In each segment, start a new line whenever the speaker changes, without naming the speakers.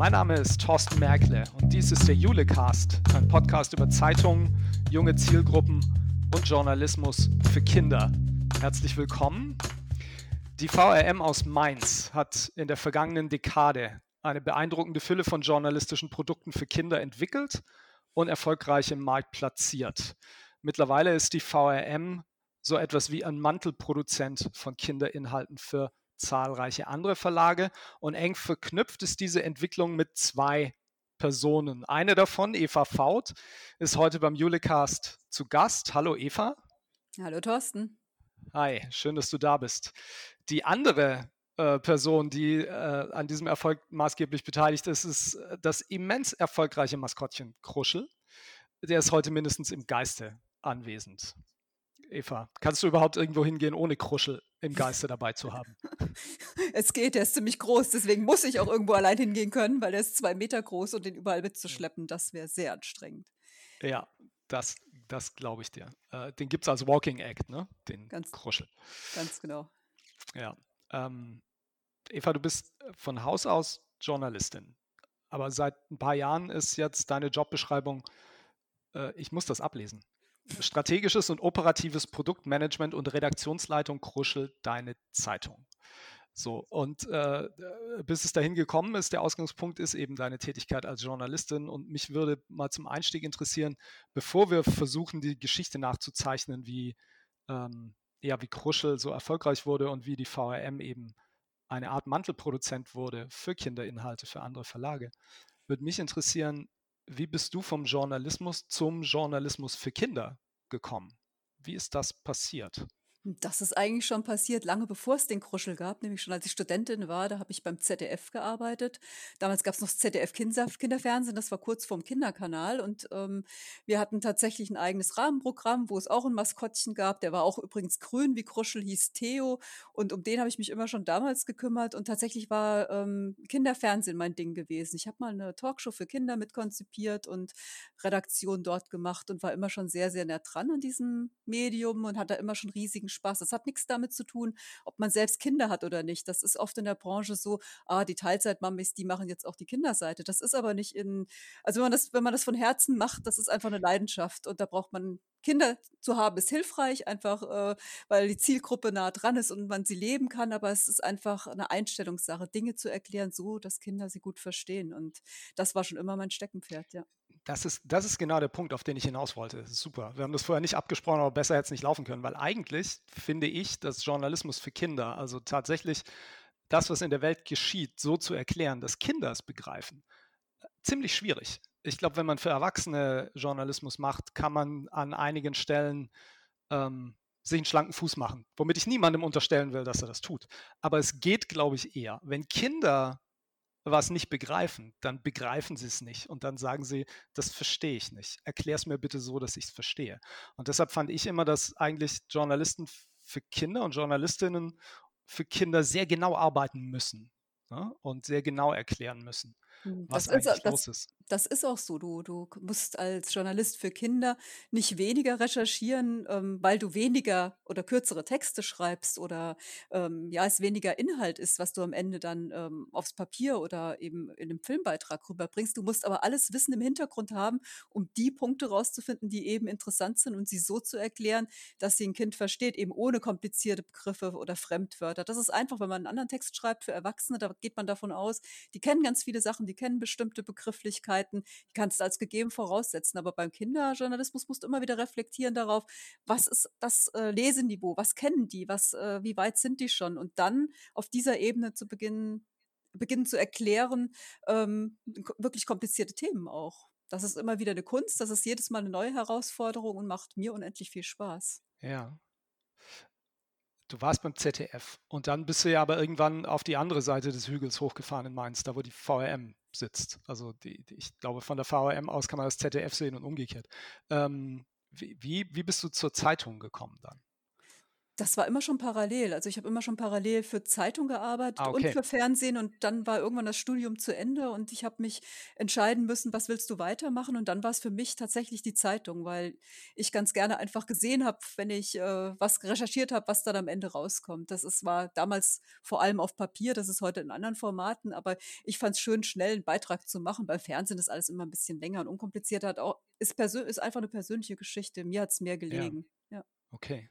Mein Name ist Thorsten Merkle und dies ist der Julecast, ein Podcast über Zeitungen, junge Zielgruppen und Journalismus für Kinder. Herzlich willkommen. Die VRM aus Mainz hat in der vergangenen Dekade eine beeindruckende Fülle von journalistischen Produkten für Kinder entwickelt und erfolgreich im Markt platziert. Mittlerweile ist die VRM so etwas wie ein Mantelproduzent von Kinderinhalten für zahlreiche andere Verlage und eng verknüpft ist diese Entwicklung mit zwei Personen. Eine davon, Eva Faut, ist heute beim Julecast zu Gast. Hallo Eva.
Hallo Thorsten.
Hi, schön, dass du da bist. Die andere äh, Person, die äh, an diesem Erfolg maßgeblich beteiligt ist, ist äh, das immens erfolgreiche Maskottchen Kruschel. Der ist heute mindestens im Geiste anwesend. Eva, kannst du überhaupt irgendwo hingehen, ohne Kruschel im Geiste dabei zu haben?
Es geht, der ist ziemlich groß, deswegen muss ich auch irgendwo allein hingehen können, weil er ist zwei Meter groß und den überall mitzuschleppen, das wäre sehr anstrengend.
Ja, das, das glaube ich dir. Äh, den gibt es als Walking Act, ne? Den
ganz,
Kruschel.
Ganz genau.
Ja. Ähm, Eva, du bist von Haus aus Journalistin. Aber seit ein paar Jahren ist jetzt deine Jobbeschreibung, äh, ich muss das ablesen. Strategisches und operatives Produktmanagement und Redaktionsleitung kruschelt deine Zeitung. So, und äh, bis es dahin gekommen ist, der Ausgangspunkt ist eben deine Tätigkeit als Journalistin. Und mich würde mal zum Einstieg interessieren, bevor wir versuchen, die Geschichte nachzuzeichnen, wie, ähm, ja, wie Kruschel so erfolgreich wurde und wie die VRM eben eine Art Mantelproduzent wurde für Kinderinhalte, für andere Verlage, würde mich interessieren, wie bist du vom Journalismus zum Journalismus für Kinder gekommen? Wie ist das passiert?
Das ist eigentlich schon passiert, lange bevor es den Kruschel gab, nämlich schon als ich Studentin war, da habe ich beim ZDF gearbeitet. Damals gab es noch das ZDF Kinderfernsehen, das war kurz vorm Kinderkanal und ähm, wir hatten tatsächlich ein eigenes Rahmenprogramm, wo es auch ein Maskottchen gab, der war auch übrigens grün wie Kruschel, hieß Theo und um den habe ich mich immer schon damals gekümmert und tatsächlich war ähm, Kinderfernsehen mein Ding gewesen. Ich habe mal eine Talkshow für Kinder mitkonzipiert und Redaktion dort gemacht und war immer schon sehr, sehr nah dran an diesem Medium und hatte immer schon riesigen Spaß. Das hat nichts damit zu tun, ob man selbst Kinder hat oder nicht. Das ist oft in der Branche so, ah, die Teilzeitmamis, die machen jetzt auch die Kinderseite. Das ist aber nicht in, also wenn man das, wenn man das von Herzen macht, das ist einfach eine Leidenschaft und da braucht man Kinder zu haben ist hilfreich, einfach äh, weil die Zielgruppe nah dran ist und man sie leben kann, aber es ist einfach eine Einstellungssache, Dinge zu erklären, so dass Kinder sie gut verstehen. Und das war schon immer mein Steckenpferd, ja.
Das ist, das ist genau der Punkt, auf den ich hinaus wollte. super. Wir haben das vorher nicht abgesprochen, aber besser hätte es nicht laufen können, weil eigentlich finde ich, dass Journalismus für Kinder, also tatsächlich das, was in der Welt geschieht, so zu erklären, dass Kinder es begreifen, ziemlich schwierig. Ich glaube, wenn man für Erwachsene Journalismus macht, kann man an einigen Stellen ähm, sich einen schlanken Fuß machen, womit ich niemandem unterstellen will, dass er das tut. Aber es geht, glaube ich, eher. Wenn Kinder was nicht begreifen, dann begreifen sie es nicht und dann sagen sie, das verstehe ich nicht. Erklär es mir bitte so, dass ich es verstehe. Und deshalb fand ich immer, dass eigentlich Journalisten für Kinder und Journalistinnen für Kinder sehr genau arbeiten müssen ne? und sehr genau erklären müssen,
was das eigentlich ist, los ist. Das ist auch so. Du, du musst als Journalist für Kinder nicht weniger recherchieren, ähm, weil du weniger oder kürzere Texte schreibst oder ähm, ja, es weniger Inhalt ist, was du am Ende dann ähm, aufs Papier oder eben in einem Filmbeitrag rüberbringst. Du musst aber alles Wissen im Hintergrund haben, um die Punkte rauszufinden, die eben interessant sind und sie so zu erklären, dass sie ein Kind versteht, eben ohne komplizierte Begriffe oder Fremdwörter. Das ist einfach, wenn man einen anderen Text schreibt für Erwachsene, da geht man davon aus, die kennen ganz viele Sachen, die kennen bestimmte Begrifflichkeiten, die kannst du als gegeben voraussetzen. Aber beim Kinderjournalismus musst du immer wieder reflektieren darauf, was ist das äh, Leseniveau, was kennen die, was, äh, wie weit sind die schon? Und dann auf dieser Ebene zu beginnen, beginnen zu erklären, ähm, wirklich komplizierte Themen auch. Das ist immer wieder eine Kunst, das ist jedes Mal eine neue Herausforderung und macht mir unendlich viel Spaß.
Ja, du warst beim ZDF und dann bist du ja aber irgendwann auf die andere Seite des Hügels hochgefahren in Mainz, da wo die VRM sitzt. Also die, die, ich glaube, von der VRM aus kann man das ZDF sehen und umgekehrt. Ähm, wie, wie bist du zur Zeitung gekommen dann?
Das war immer schon parallel. Also, ich habe immer schon parallel für Zeitung gearbeitet
Ah,
und
okay.
für Fernsehen und dann war irgendwann das Studium zu Ende und ich habe mich entscheiden müssen, was willst du weitermachen? Und dann war es für mich tatsächlich die Zeitung, weil ich ganz gerne einfach gesehen habe, wenn ich, äh, was recherchiert habe, was dann am Ende rauskommt. Das ist war damals vor allem auf Papier, das ist heute in anderen Formaten, aber ich fand es schön, schnell einen Beitrag zu machen. Beim Fernsehen ist alles immer ein bisschen länger und unkomplizierter, hat auch ist ist einfach eine persönliche Geschichte. Mir hat es mehr
Ja,
gelegen. Ja.
okay.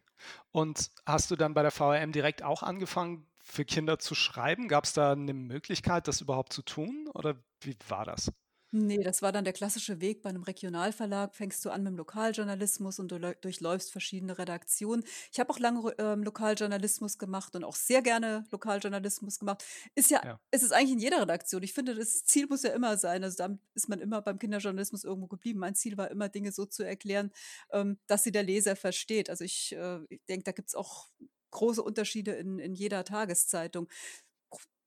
Und hast du dann bei der VRM direkt auch angefangen, für Kinder zu schreiben? Gab es da eine Möglichkeit, das überhaupt zu tun oder wie war das?
Ne, das war dann der klassische Weg bei 'nem Regionalverlag. Fängst du an mit'm Lokaljournalismus und du läu durchläufst verschiedene Redaktionen. Ich habe auch lange ähm, Lokaljournalismus gemacht und auch sehr gerne Lokaljournalismus gemacht. Ist ja
Ja,
ist es eigentlich in jeder Redaktion. Ich finde, das Ziel muss ja immer sein also, damit ist man immer beim Kinderjournalismus irgendwo geblieben. Mein Ziel war immer, Dinge so zu erklären, ähm, dass sie der Leser versteht. Also, ich, äh ich denke, da gibt's auch große Unterschiede in in jeder Tageszeitung.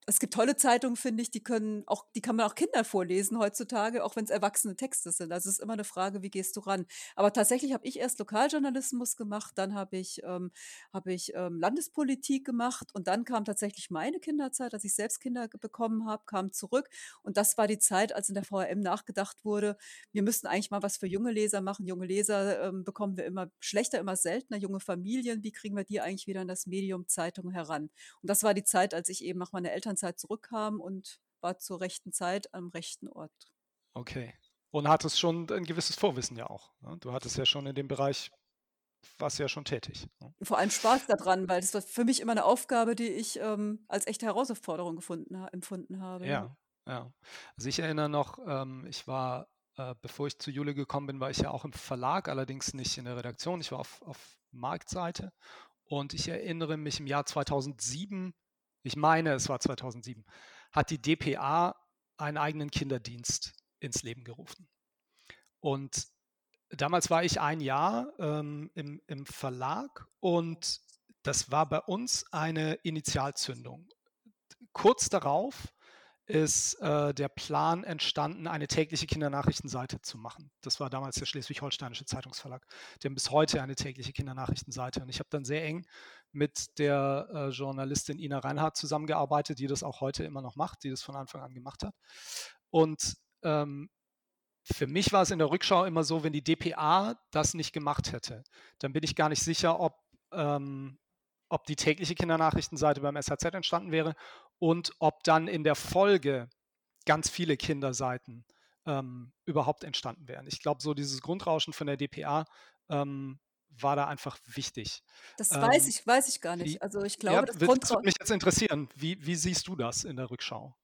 Es gibt tolle Zeitungen, finde ich, die können auch die kann man auch Kindern vorlesen heutzutage, auch wenn es erwachsene Texte sind. Also, es ist immer eine Frage, wie gehst du ran? Aber tatsächlich habe ich erst Lokaljournalismus gemacht, dann habe ich ähm, habe ich, ähm, Landespolitik gemacht und dann kam tatsächlich meine Kinderzeit, als ich selbst Kinder bekommen habe, kam zurück. Und das war die Zeit, als in der VRM nachgedacht wurde, wir müssten eigentlich mal was für junge Leser machen. Junge Leser, ähm, bekommen wir immer schlechter, immer seltener, junge Familien, wie kriegen wir die eigentlich wieder in das Medium Zeitung heran? Und das war die Zeit, als ich eben nach meiner Elternzeit zurückkam und war zur rechten Zeit am rechten Ort.
okay. Und hattest schon ein gewisses Vorwissen ja auch, ne? Du hattest ja schon in dem Bereich warst ja schon tätig, ne?
Vor allem Spaß daran, weil das war für mich immer eine Aufgabe, die ich, ähm, als echte Herausforderung gefunden ha empfunden habe, ja.
Ja. Also, ich erinnere noch, ähm, ich war, äh, bevor ich zu Jule gekommen bin, war ich ja auch im Verlag, allerdings nicht in der Redaktion. Ich war auf auf Marktseite und ich erinnere mich im Jahr 2007 ich meine, es war 2007, hat die dpa einen eigenen Kinderdienst ins Leben gerufen. Und damals war ich ein Jahr, ähm, im im Verlag und das war bei uns eine Initialzündung. Kurz darauf ist, äh, der Plan entstanden, eine tägliche Kindernachrichtenseite zu machen. Das war damals der Schleswig-Holsteinische Zeitungsverlag. Die haben bis heute eine tägliche Kindernachrichtenseite und ich habe dann sehr eng mit der, äh, Journalistin Ina Reinhardt zusammengearbeitet, die das auch heute immer noch macht, die das von Anfang an gemacht hat. Und, ähm, für mich war es in der Rückschau immer so, wenn die dpa das nicht gemacht hätte, dann bin ich gar nicht sicher, ob, ähm ob die tägliche Kindernachrichtenseite beim SHZ entstanden wäre und ob dann in der Folge ganz viele Kinderseiten, ähm, überhaupt entstanden wären. Ich glaube, so dieses Grundrauschen von der dpa, ähm, war da einfach wichtig.
Das weiß
Ähm,
ich weiß ich gar
wie
nicht. Also, ich
ja,
glaube, das
wi das
Grundrau
würde mich jetzt interessieren. Wie wie siehst du das in der Rückschau?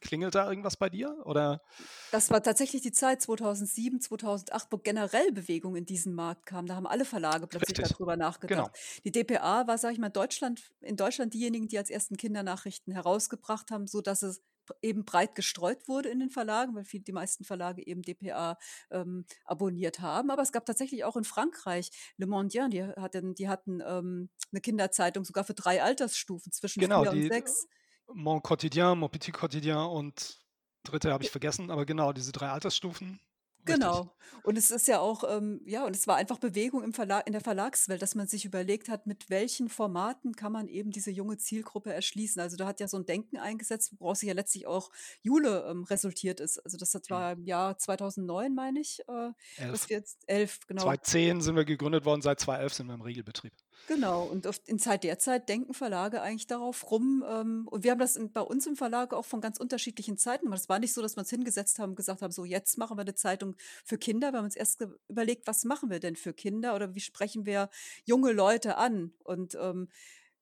Klingelt da irgendwas bei dir oder
Das war tatsächlich die Zeit 2007, 2008, wo generell Bewegung in diesen Markt kam. Da haben alle Verlage plötzlich
richtig,
darüber nachgedacht.
genau.
Die dpa war, sage ich mal, Deutschland in Deutschland diejenigen, die als ersten Kindernachrichten herausgebracht haben, sodass es eben breit gestreut wurde in den Verlagen, weil viel die meisten Verlage eben dpa, ähm, abonniert haben. Aber es gab tatsächlich auch in Frankreich Le Mondien, die hatten die hatten, ähm, 'ne Kinderzeitung sogar für 3 Altersstufen zwischen
Genau,
4 und
die,
6.
Mon Quotidien, Mon Petit Quotidien und dritte habe ich vergessen, aber genau, diese 3 Altersstufen, richtig.
Genau. Und es ist ja auch, ähm ja, und es war einfach Bewegung im Verlag in der Verlagswelt, dass man sich überlegt hat, mit welchen Formaten kann man eben diese junge Zielgruppe erschließen. Also, da hat ja so 'n Denken eingesetzt, woraus sich ja letztlich auch Jule, ähm, resultiert ist. Also, das
Mhm.
war im Jahr 2009, meine ich, äh,
11.
dass wir jetzt 11, genau.
2010 sind wir gegründet worden, seit 2011 sind wir im Regelbetrieb.
Genau, und auf in Zeit der Zeit denken Verlage eigentlich darauf rum, ähm, und wir haben das in bei uns im Verlag auch von ganz unterschiedlichen Zeiten gemacht. Es war nicht so, dass wir uns hingesetzt haben und gesagt haben: „So, jetzt machen wir 'ne Zeitung für Kinder.“ Wir haben uns erst überlegt: „Was machen wir denn für Kinder oder wie sprechen wir junge Leute an?“ Und, ähm,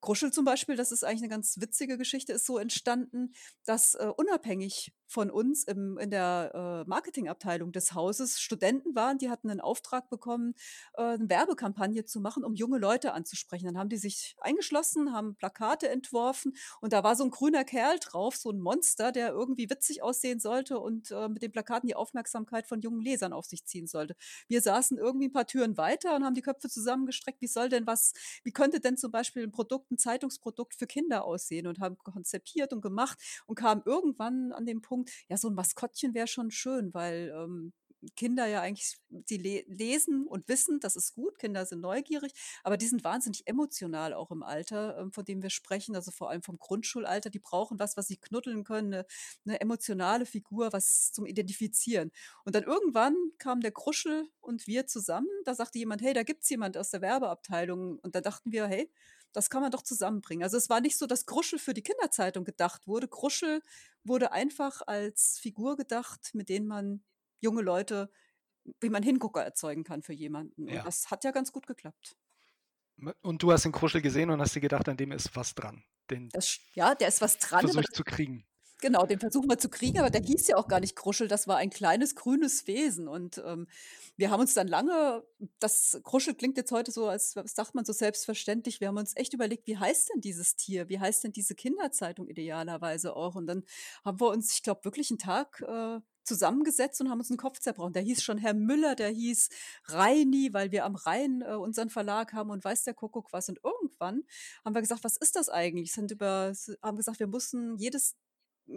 Kruschel zum Beispiel, das ist eigentlich 'ne ganz witzige Geschichte, ist so entstanden, dass, äh, unabhängig von uns im in der, äh, Marketingabteilung des Hauses Studenten waren, die hatten 'nen Auftrag bekommen, äh, 'ne Werbekampagne zu machen, um junge Leute anzusprechen. Dann haben die sich eingeschlossen, haben Plakate entworfen und da war so 'n grüner Kerl drauf, so 'n Monster, der irgendwie witzig aussehen sollte und, äh, mit den Plakaten die Aufmerksamkeit von jungen Lesern auf sich ziehen sollte. Wir saßen irgendwie 'n paar Türen weiter und haben die Köpfe zusammengestreckt, wie soll denn was wie könnte denn zum Beispiel 'n Produkt 'n Zeitungsprodukt für Kinder aussehen und haben konzipiert und gemacht und kamen irgendwann an den Punkt, ja, so 'n Maskottchen wäre schon schön, weil, ähm, Kinder ja eigentlich, sie le lesen und wissen, das ist gut, Kinder sind neugierig, aber die sind wahnsinnig emotional auch im Alter, ähm, von dem wir sprechen, also vor allem vom Grundschulalter. Die brauchen was, was sie knuddeln können, eine, eine emotionale Figur, was zum Identifizieren. Und dann irgendwann kam der Kruschel und wir zusammen. Da sagte jemand, hey, da gibt's jemand aus der Werbeabteilung. Und da dachten wir, hey, das kann man doch zusammenbringen. Also es war nicht so, dass Kruschel für die Kinderzeitung gedacht wurde. Kruschel wurde einfach als Figur gedacht, mit denen man junge Leute, wie man Hingucker erzeugen kann für jemanden. Und
Ja.
das hat ja ganz gut geklappt.
Und du hast den Kruschel gesehen und hast dir gedacht, an dem ist was dran. Den
Das, ja, der ist was dran.
ich zu kriegen.
Genau, den versuchen wir zu kriegen, aber der hieß ja auch gar nicht Kruschel, das war ein kleines grünes Wesen. Und ähm, wir haben uns dann lange, das Kruschel klingt jetzt heute so, als sagt man so selbstverständlich, wir haben uns echt überlegt, wie heißt denn dieses Tier? Wie heißt denn diese Kinderzeitung idealerweise auch? Und dann haben wir uns, ich glaube, wirklich einen Tag äh, zusammengesetzt und haben uns einen Kopf zerbrochen. Der hieß schon Herr Müller, der hieß Reini, weil wir am Rhein äh, unseren Verlag haben und weiß der Kuckuck was. Und irgendwann haben wir gesagt, was ist das eigentlich? Sind über, haben gesagt, wir mussten jedes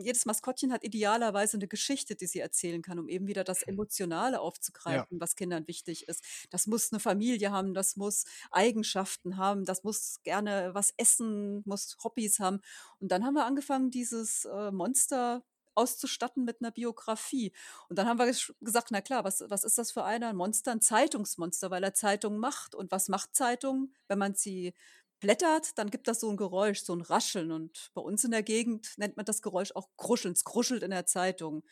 jedes Maskottchen hat idealerweise eine Geschichte, die sie erzählen kann, um eben wieder das Emotionale
Ja.
aufzugreifen, was Kindern wichtig ist. Das muss eine Familie haben, das muss Eigenschaften haben, das muss gerne was essen, muss Hobbys haben. Und dann haben wir angefangen, dieses äh, Monster auszustatten mit einer Biografie. Und dann haben wir gesagt, na klar, was, was ist das für einer? Ein Monster, ein Zeitungsmonster, weil er Zeitungen macht. Und was macht Zeitung? Wenn man sie blättert, dann gibt das so ein Geräusch, so ein Rascheln. Und bei uns in der Gegend nennt man das Geräusch auch Kruscheln. Es kruschelt in der Zeitung.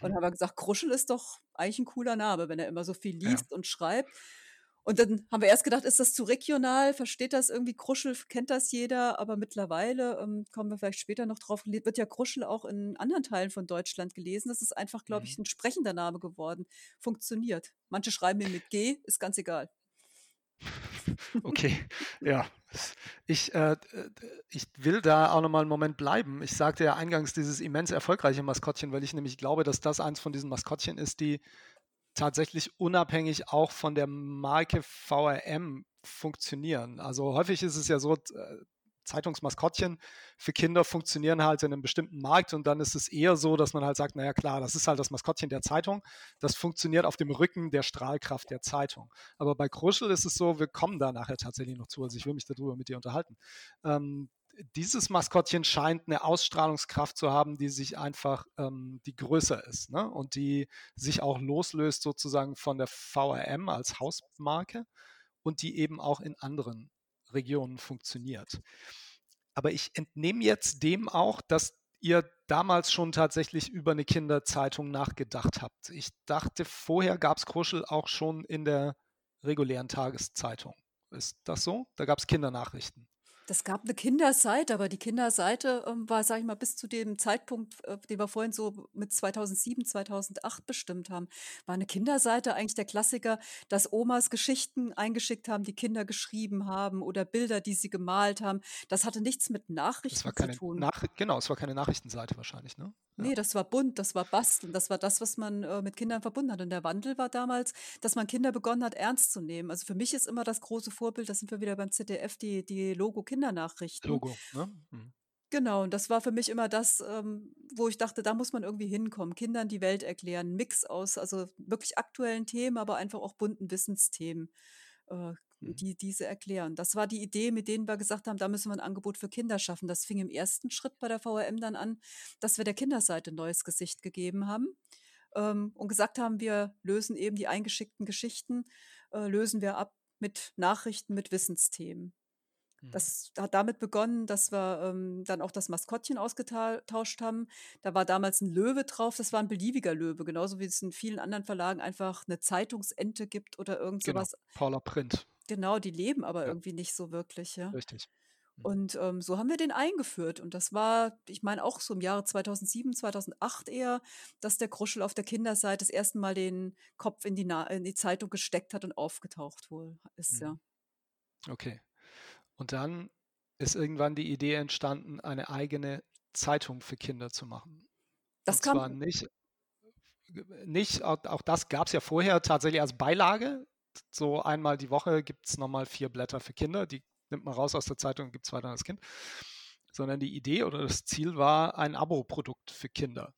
Und dann
Mhm.
haben wir gesagt, Kruschel ist doch eigentlich ein cooler Name, wenn er immer so viel
Ja.
liest und schreibt. Und dann haben wir erst gedacht, ist das zu regional? Versteht das irgendwie? Kruschel kennt das jeder, aber mittlerweile ähm, kommen wir vielleicht später noch drauf. Wird ja Kruschel auch in anderen Teilen von Deutschland gelesen. Das ist einfach, glaube
Mhm.
ich, ein sprechender Name geworden. Funktioniert. Manche schreiben ihn mit G, ist ganz egal.
Okay, ja. Ich, äh, ich will da auch nochmal einen Moment bleiben. Ich sagte ja eingangs dieses immens erfolgreiche Maskottchen, weil ich nämlich glaube, dass das eins von diesen Maskottchen ist, die tatsächlich unabhängig auch von der Marke VRM funktionieren. Also häufig ist es ja so, äh, Zeitungsmaskottchen für Kinder funktionieren halt in einem bestimmten Markt und dann ist es eher so, dass man halt sagt, naja klar, das ist halt das Maskottchen der Zeitung, das funktioniert auf dem Rücken der Strahlkraft der Zeitung. Aber bei Kruschel ist es so, wir kommen da nachher tatsächlich noch zu, also ich will mich darüber mit dir unterhalten. Ähm, dieses Maskottchen scheint eine Ausstrahlungskraft zu haben, die sich einfach, ähm, die größer ist ne? und die sich auch loslöst sozusagen von der VRM als Hausmarke und die eben auch in anderen Regionen funktioniert. Aber ich entnehme jetzt dem auch, dass ihr damals schon tatsächlich über eine Kinderzeitung nachgedacht habt. Ich dachte, vorher gab es Kruschel auch schon in der regulären Tageszeitung. Ist das so? Da gab es Kindernachrichten.
Das gab eine Kinderseite, aber die Kinderseite ähm, war, sage ich mal, bis zu dem Zeitpunkt, äh, den wir vorhin so mit 2007, 2008 bestimmt haben, war eine Kinderseite eigentlich der Klassiker, dass Omas Geschichten eingeschickt haben, die Kinder geschrieben haben oder Bilder, die sie gemalt haben. Das hatte nichts mit Nachrichten zu tun.
Nach genau, es war keine Nachrichtenseite wahrscheinlich, ne?
Nee, das war bunt, das war Basteln, das war das, was man äh, mit Kindern verbunden hat. Und der Wandel war damals, dass man Kinder begonnen hat, ernst zu nehmen. Also für mich ist immer das große Vorbild, da sind wir wieder beim ZDF, die, die Logo-Kindernachrichten.
Logo, ne? Mhm.
Genau, und das war für mich immer das, ähm, wo ich dachte, da muss man irgendwie hinkommen, Kindern die Welt erklären, Mix aus, also wirklich aktuellen Themen, aber einfach auch bunten Wissensthemen, äh,
Mhm.
die diese erklären. Das war die Idee, mit denen wir gesagt haben, da müssen wir ein Angebot für Kinder schaffen. Das fing im ersten Schritt bei der VRM dann an, dass wir der Kinderseite ein neues Gesicht gegeben haben ähm, und gesagt haben, wir lösen eben die eingeschickten Geschichten, äh, lösen wir ab mit Nachrichten, mit Wissensthemen.
Mhm.
Das hat damit begonnen, dass wir ähm, dann auch das Maskottchen ausgetauscht haben. Da war damals ein Löwe drauf, das war ein beliebiger Löwe, genauso wie es in vielen anderen Verlagen einfach eine Zeitungsente gibt oder irgend
Genau,
sowas.
Paula Print,
Genau, die leben aber
ja,
irgendwie nicht so wirklich, ja.
richtig. Mhm.
Und ähm, so haben wir den eingeführt. Und das war, ich meine, auch so im Jahre 2007, 2008 eher, dass der Kruschel auf der Kinderseite das erste Mal den Kopf in die, Na in die Zeitung gesteckt hat und aufgetaucht wohl ist, ja.
Mhm. Okay. Und dann ist irgendwann die Idee entstanden, eine eigene Zeitung für Kinder zu machen.
Das
Und zwar
kam,
nicht, nicht auch, auch das gab es ja vorher tatsächlich als Beilage. So einmal die Woche gibt es nochmal vier Blätter für Kinder, die nimmt man raus aus der Zeitung und gibt es weiter an das Kind. Sondern die Idee oder das Ziel war, ein Abo-Produkt für Kinder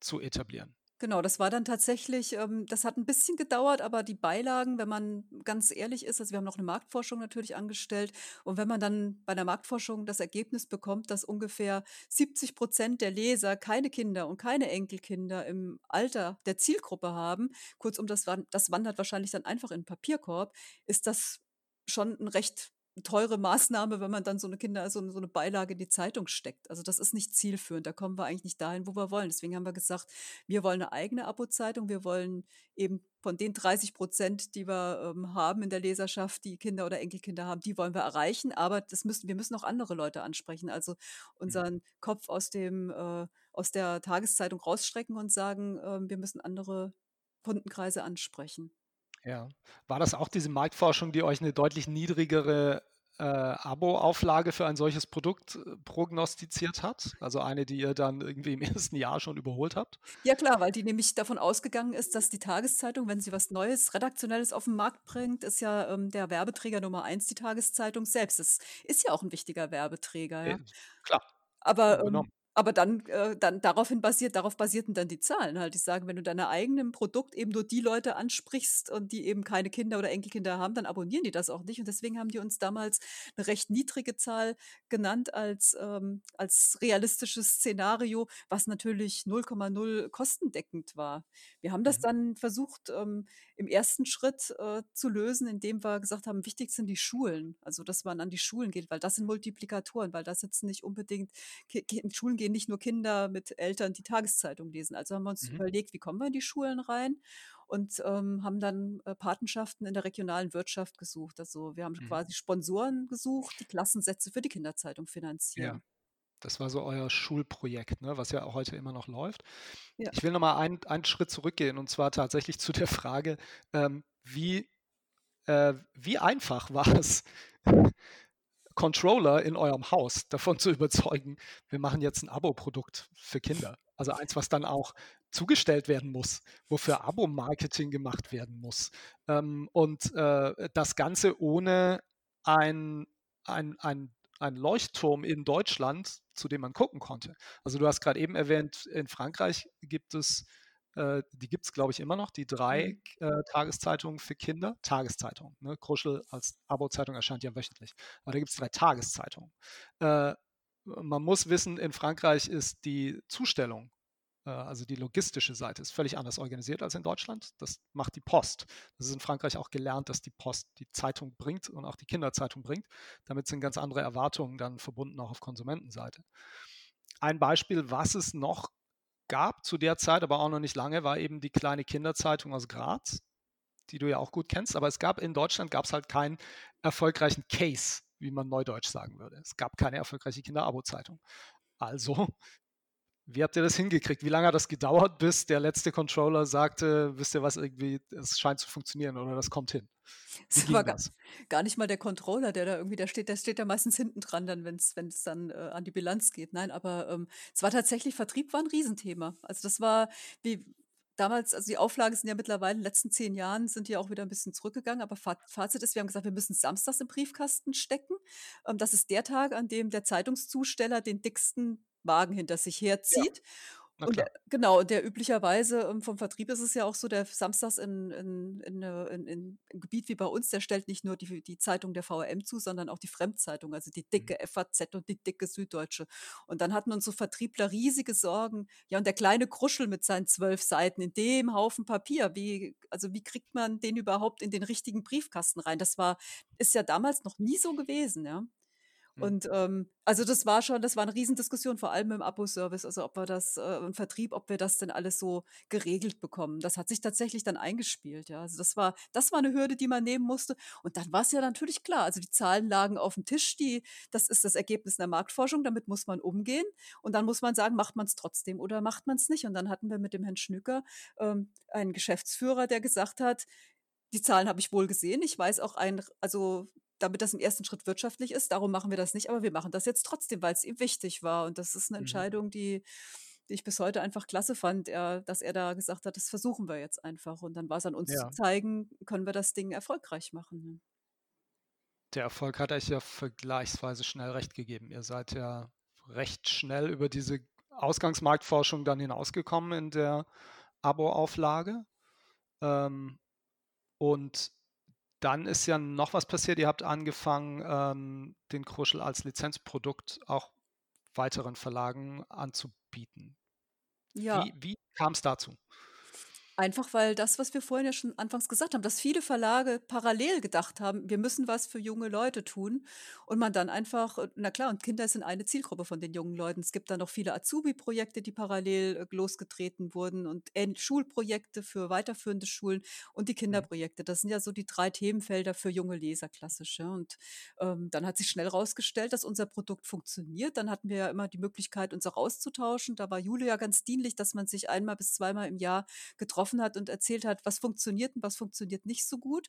zu etablieren.
Genau, das war dann tatsächlich ähm, das hat ein bisschen gedauert, aber die Beilagen, wenn man ganz ehrlich ist also, wir haben noch eine Marktforschung natürlich angestellt und wenn man dann bei der Marktforschung das Ergebnis bekommt, dass ungefähr 70% der Leser keine Kinder und keine Enkelkinder im Alter der Zielgruppe haben, kurzum, das das wandert wahrscheinlich dann einfach in 'n Papierkorb, ist das schon ein recht teure Maßnahme, wenn man dann so eine Kinder so 'ne so 'ne Beilage in die Zeitung steckt. Also, das ist nicht zielführend. Da kommen wir eigentlich nicht dahin, wo wir wollen. Deswegen haben wir gesagt, wir wollen eine eigene Abo-Zeitung. Wir wollen eben von den 30% die wir, ähm, haben in der Leserschaft, die Kinder oder Enkelkinder haben, die wollen wir erreichen, aber das müssen wir müssen auch andere Leute ansprechen. Also,
Mhm.
unseren Kopf aus dem äh, aus der Tageszeitung rausstrecken und sagen, ähm, wir müssen andere Kundenkreise ansprechen.
Ja. War das auch diese Marktforschung, die euch eine deutlich niedrigere, äh, Abo-Auflage für ein solches Produkt, äh, prognostiziert hat? Also eine, die ihr dann irgendwie im ersten Jahr schon überholt habt?
Ja klar, weil die nämlich davon ausgegangen ist, dass die Tageszeitung, wenn sie was Neues, Redaktionelles auf den Markt bringt, ist ja, ähm, der Werbeträger Nummer eins die Tageszeitung selbst. Das ist ja auch ein wichtiger Werbeträger,
Äh,
ja.
klar,
Aber, ähm. Aber dann äh, dann daraufhin basiert darauf basierten dann die Zahlen halt. Die sagen, wenn du deine eigenen Produkt eben nur die Leute ansprichst und die eben keine Kinder oder Enkelkinder haben, dann abonnieren die das auch nicht. Und deswegen haben die uns damals eine recht niedrige Zahl genannt als, ähm als realistisches Szenario, was natürlich 0,0 kostendeckend war. Wir haben das
Mhm.
dann versucht, ähm, im ersten Schritt, äh, zu lösen, indem wir gesagt haben, wichtig sind die Schulen. Also, dass man an die Schulen geht, weil das sind Multiplikatoren, weil da sitzen nicht unbedingt Ki Ki in Schulen gehen nicht nur Kinder mit Eltern, die Tageszeitung lesen. Also haben wir uns
Mhm.
überlegt, wie kommen wir in die Schulen rein und, ähm, haben dann, äh, Patenschaften in der regionalen Wirtschaft gesucht. Also, wir haben
Mhm.
quasi Sponsoren gesucht, die Klassensätze für die Kinderzeitung
Ja.
finanzieren.
Das war so euer Schulprojekt, ne, was ja auch heute immer noch läuft.
Ja.
Ich will noch mal einen einen Schritt zurückgehen und zwar tatsächlich zu der Frage, ähm, wie äh, wie einfach war es, Controller in eurem Haus davon zu überzeugen, wir machen jetzt ein Abo-Produkt für Kinder? Also eins, was dann auch zugestellt werden muss, wofür Abo-Marketing gemacht werden muss. Ähm, und, äh, das Ganze ohne ein ein ein ein Leuchtturm in Deutschland, zu dem man gucken konnte. Also, du hast gerade eben erwähnt, in Frankreich gibt es äh, die gibt es, glaube ich, immer noch, die 3
Mhm.
äh, Tageszeitungen für Kinder. Tageszeitungen, ne? Kruschel als Abo-Zeitung erscheint ja wöchentlich. Aber da gibt es 3 Tageszeitungen. Äh, man muss wissen, in Frankreich ist die Zustellung, äh, also die logistische Seite, ist völlig anders organisiert als in Deutschland. Das macht die Post. Das ist in Frankreich auch gelernt, dass die Post die Zeitung bringt und auch die Kinderzeitung bringt. Damit sind ganz andere Erwartungen dann verbunden, auch auf Konsumentenseite. Ein Beispiel, was es noch gab zu der Zeit, aber auch noch nicht lange, war eben die kleine Kinderzeitung aus Graz, die du ja auch gut kennst. Aber es gab in Deutschland gab es halt keinen erfolgreichen Case, wie man neudeutsch sagen würde. Es gab keine erfolgreiche Kinderabo-Zeitung. Also, wie habt ihr das hingekriegt? Wie lange hat das gedauert, bis der letzte Controller sagte, wisst ihr was, irgendwie, es scheint zu funktionieren oder das kommt hin?
Es
ging
war gar
das?
gar nicht mal der Controller, der da irgendwie der steht der steht ja meistens hinten dran dann, wenn's wenn's dann, äh, an die Bilanz geht. Nein, aber, ähm, es war tatsächlich Vertrieb war 'n Riesenthema. Also, das war wie damals also, die Auflagen sind ja mittlerweile in den letzten 10 Jahren sind die auch wieder 'n bisschen zurückgegangen, aber Fa Fazit ist, wir haben gesagt, wir müssen samstags im Briefkasten stecken. Ähm, das ist der Tag, an dem der Zeitungszusteller den dicksten Wagen hinter sich
Ja,
herzieht.
na
Und der genau, der üblicherweise, ähm, vom Vertrieb ist es ja auch so, der samstags in in in, äh in in 'n Gebiet wie bei uns, der stellt nicht nur die die Zeitung der VRM zu, sondern auch die Fremdzeitung, also die
Mhm.
dicke FAZ und die dicke Süddeutsche. Und dann hatten unsere Vertriebler riesige Sorgen. Ja, und der kleine Kruschel mit seinen 12 Seiten in dem Haufen Papier, wie also, wie kriegt man den überhaupt in den richtigen Briefkasten rein? Das war ist ja damals noch nie so gewesen, ja.
Mhm.
Und, ähm, also das war schon das war 'ne Riesendiskussion, vor allem im Abo-Service, also ob wir das äh, im Vertrieb, ob wir das denn alles so geregelt bekommen. Das hat sich tatsächlich dann eingespielt, ja. Also das war das war 'ne Hürde, die man nehmen musste. Und dann war's ja natürlich klar, also die Zahlen lagen aufm Tisch, die das ist das Ergebnis 'ner Marktforschung, damit muss man umgehen. Und dann muss man sagen, macht man's trotzdem oder macht man's nicht? Und dann hatten wir mit dem Herrn Schnücker, ähm, einen Geschäftsführer, der gesagt hat: „Die Zahlen habe ich wohl gesehen. Ich weiß auch ein also damit das im ersten Schritt wirtschaftlich ist, darum machen wir das nicht, aber wir machen das jetzt trotzdem, weil's ihm wichtig war.“ Und das ist 'ne
Mhm.
Entscheidung, die die ich bis heute einfach klasse fand, er dass er da gesagt hat: „Das versuchen wir jetzt einfach.“ Und dann war's an uns zu
Ja.
zeigen, können wir das Ding erfolgreich machen?
Der Erfolg hat euch ja vergleichsweise schnell recht gegeben. Ihr seid ja recht schnell über diese Ausgangsmarktforschung dann hinausgekommen in der Abo-Auflage. Ähm, und dann ist ja noch was passiert. Ihr habt angefangen, ähm, den Kruschel als Lizenzprodukt auch weiteren Verlagen anzubieten.
Ja.
Wie, wie kam es dazu?
Einfach weil das, was wir vorhin ja schon anfangs gesagt haben, dass viele Verlage parallel gedacht haben, wir müssen was für junge Leute tun und man dann einfach, äh, na klar, und Kinder sind eine Zielgruppe von den jungen Leuten. Es gibt dann noch viele Azubi-Projekte, die parallel äh, losgetreten wurden und Schulprojekte für weiterführende Schulen und die mhm. Kinderprojekte. Das sind ja so die drei Themenfelder für junge Leser klassisch. Ja. Und ähm, dann hat sich schnell herausgestellt, dass unser Produkt funktioniert. Dann hatten wir ja immer die Möglichkeit, uns auch auszutauschen. Da war Julia ganz dienlich, dass man sich einmal bis zweimal im Jahr getroffen getroffen hat und erzählt hat, was funktioniert und was funktioniert nicht so gut.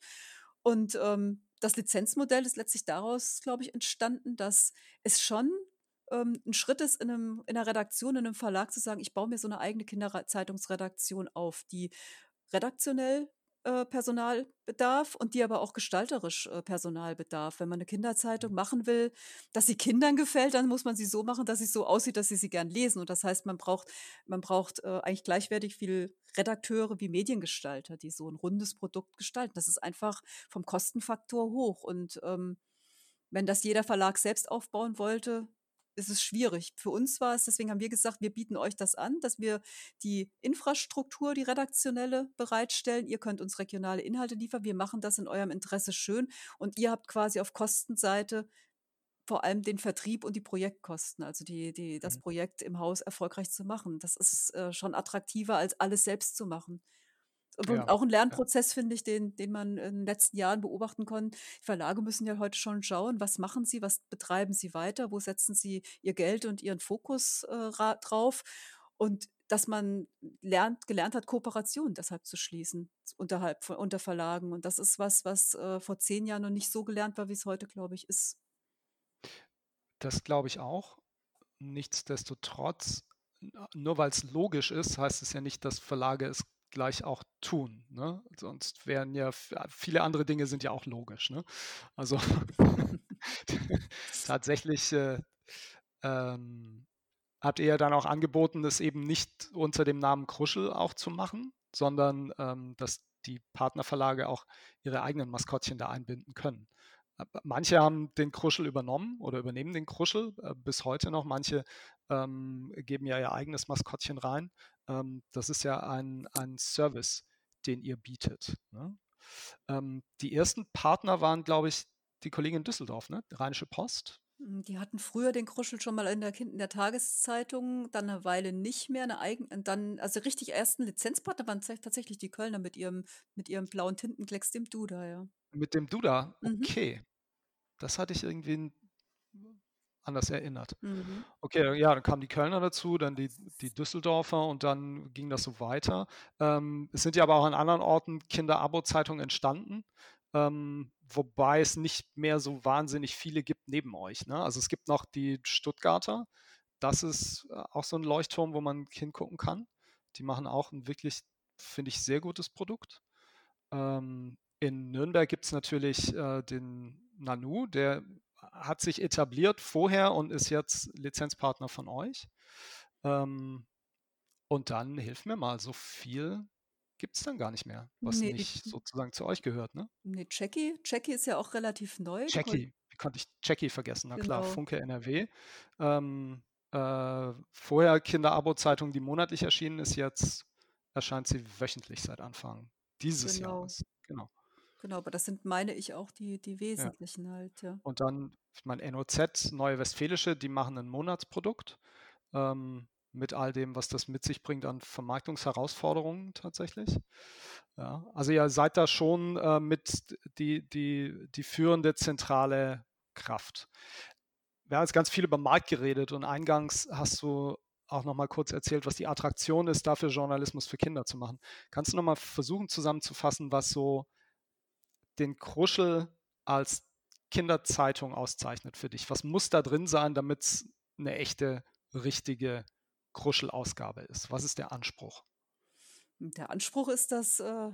Und ähm, das Lizenzmodell ist letztlich daraus, glaube ich, entstanden, dass es schon ähm, ein Schritt ist, in, einem, in einer Redaktion, in einem Verlag zu sagen, ich baue mir so eine eigene Kinderzeitungsredaktion auf, die redaktionell äh, Personalbedarf und die aber auch gestalterisch äh, Personalbedarf. Wenn man eine Kinderzeitung mhm. machen will, dass sie Kindern gefällt, dann muss man sie so machen, dass sie so aussieht, dass sie sie gern lesen. Und das heißt, man braucht, man braucht äh, eigentlich gleichwertig viel Redakteure wie Mediengestalter, die so ein rundes Produkt gestalten. Das ist einfach vom Kostenfaktor hoch. Und ähm, wenn das jeder Verlag selbst aufbauen wollte, ist es schwierig. Für uns war es, deswegen haben wir gesagt, wir bieten euch das an, dass wir die Infrastruktur, die redaktionelle bereitstellen. Ihr könnt uns regionale Inhalte liefern. Wir machen das in eurem Interesse schön. Und ihr habt quasi auf Kostenseite vor allem den Vertrieb und die Projektkosten, also die, die, das mhm. Projekt im Haus erfolgreich zu machen. Das ist äh, schon attraktiver, als alles selbst zu machen. Ja, auch ein Lernprozess, finde ich, den, den man in den letzten Jahren beobachten konnte. Die Verlage müssen ja heute schon schauen, was machen sie, was betreiben sie weiter, wo setzen sie ihr Geld und ihren Fokus äh, drauf. Und dass man lernt, gelernt hat, Kooperation deshalb zu schließen unterhalb von, unter Verlagen. Und das ist was, was äh, vor zehn Jahren noch nicht so gelernt war, wie es heute, glaube ich, ist.
Das glaube ich auch. Nichtsdestotrotz, nur weil es logisch ist, heißt es ja nicht, dass Verlage es gleich auch tun. Ne? Sonst wären ja viele andere Dinge sind ja auch logisch. Ne? Also tatsächlich äh, ähm, habt ihr ja dann auch angeboten, das eben nicht unter dem Namen Kruschel auch zu machen, sondern ähm, dass die Partnerverlage auch ihre eigenen Maskottchen da einbinden können. Manche haben den Kruschel übernommen oder übernehmen den Kruschel äh, bis heute noch. Manche ähm, geben ja ihr eigenes Maskottchen rein. Ähm, das ist ja ein, ein Service, den ihr bietet. Ne? Ähm, die ersten Partner waren, glaube ich, die Kollegen in Düsseldorf, ne? Die Rheinische Post.
Hm, die hatten früher den Kruschel schon mal in der, in der Tageszeitung, dann eine Weile nicht mehr, eine eigene, dann, also richtig ersten Lizenzpartner waren tatsächlich die Kölner mit ihrem, mit ihrem blauen Tintenklecks, dem Duda, ja.
Mit dem Duda, mhm. okay. Mhm. Das hatte ich irgendwie anders erinnert. Mhm. Okay, ja, dann kamen die Kölner dazu, dann die, die Düsseldorfer und dann ging das so weiter. Ähm, es sind ja aber auch an anderen Orten Kinder-Abo-Zeitungen entstanden, ähm, wobei es nicht mehr so wahnsinnig viele gibt neben euch. Ne? Also es gibt noch die Stuttgarter, das ist äh, auch so ein Leuchtturm, wo man hingucken kann. Die machen auch ein wirklich, finde ich, sehr gutes Produkt. Ähm, in Nürnberg gibt es natürlich äh, den Nanu, der hat sich etabliert vorher und ist jetzt Lizenzpartner von euch. Ähm, und dann hilf mir mal, so viel gibt es dann gar nicht mehr, was nee, nicht sozusagen zu euch gehört, ne?
Nee, Jackie, Jackie ist ja auch relativ neu.
Jackie, wie konnte ich Jackie vergessen? Na genau. klar, Funke NRW. Ähm, äh, vorher Kinderabo-Zeitung, die monatlich erschienen ist, jetzt erscheint sie wöchentlich seit Anfang dieses genau. Jahres. Genau.
Genau, aber das sind, meine ich, auch die, die wesentlichen ja. halt, ja.
Und dann, ich meine, NOZ, Neue Westfälische, die machen ein Monatsprodukt ähm, mit all dem, was das mit sich bringt an Vermarktungsherausforderungen tatsächlich. Ja, also ihr seid da schon äh, mit die, die, die führende zentrale Kraft. Wir haben jetzt ganz viel über Markt geredet und eingangs hast du auch noch mal kurz erzählt, was die Attraktion ist, dafür Journalismus für Kinder zu machen. Kannst du noch mal versuchen zusammenzufassen, was so den Kruschel als Kinderzeitung auszeichnet für dich? Was muss da drin sein, damit es eine echte, richtige Kruschel-Ausgabe ist? Was ist der Anspruch?
Der Anspruch ist, dass äh,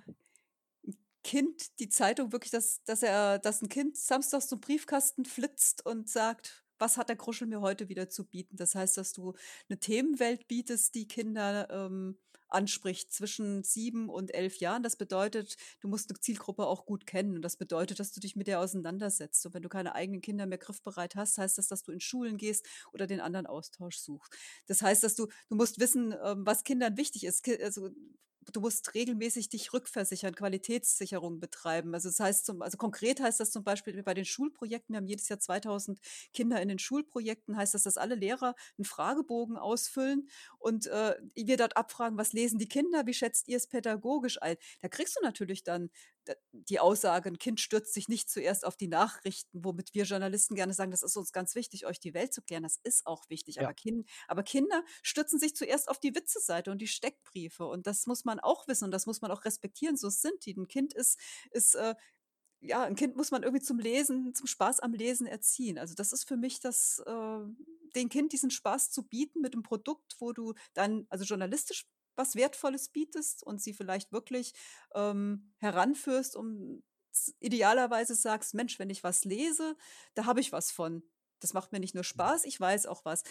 ein Kind die Zeitung wirklich, dass, dass er, dass ein Kind samstags zum Briefkasten flitzt und sagt, was hat der Kruschel mir heute wieder zu bieten? Das heißt, dass du eine Themenwelt bietest, die Kinder ähm, anspricht zwischen sieben und elf Jahren. Das bedeutet, du musst eine Zielgruppe auch gut kennen. Und das bedeutet, dass du dich mit der auseinandersetzt. Und wenn du keine eigenen Kinder mehr griffbereit hast, heißt das, dass du in Schulen gehst oder den anderen Austausch suchst. Das heißt, dass du, du musst wissen, ähm, was Kindern wichtig ist. Also du musst regelmäßig dich rückversichern, Qualitätssicherung betreiben. Also das heißt, zum, also konkret heißt das zum Beispiel bei den Schulprojekten, wir haben jedes Jahr 2000 Kinder in den Schulprojekten, heißt das, dass alle Lehrer einen Fragebogen ausfüllen und äh, wir dort abfragen, was lesen die Kinder, wie schätzt ihr es pädagogisch ein? Da kriegst du natürlich dann die Aussage, ein Kind stürzt sich nicht zuerst auf die Nachrichten, womit wir Journalisten gerne sagen, das ist uns ganz wichtig, euch die Welt zu klären. Das ist auch wichtig. Ja. Aber, kind, aber Kinder stürzen sich zuerst auf die Witzeseite und die Steckbriefe. Und das muss man auch wissen und das muss man auch respektieren. So sind die. Ein Kind ist, ist äh, ja, ein Kind muss man irgendwie zum Lesen, zum Spaß am Lesen erziehen. Also das ist für mich das, äh, den Kind diesen Spaß zu bieten mit einem Produkt, wo du dann, also journalistisch was Wertvolles bietest und sie vielleicht wirklich ähm, heranführst, um idealerweise sagst, Mensch, wenn ich was lese, da habe ich was von. Das macht mir nicht nur mhm. Spaß, ich weiß auch was.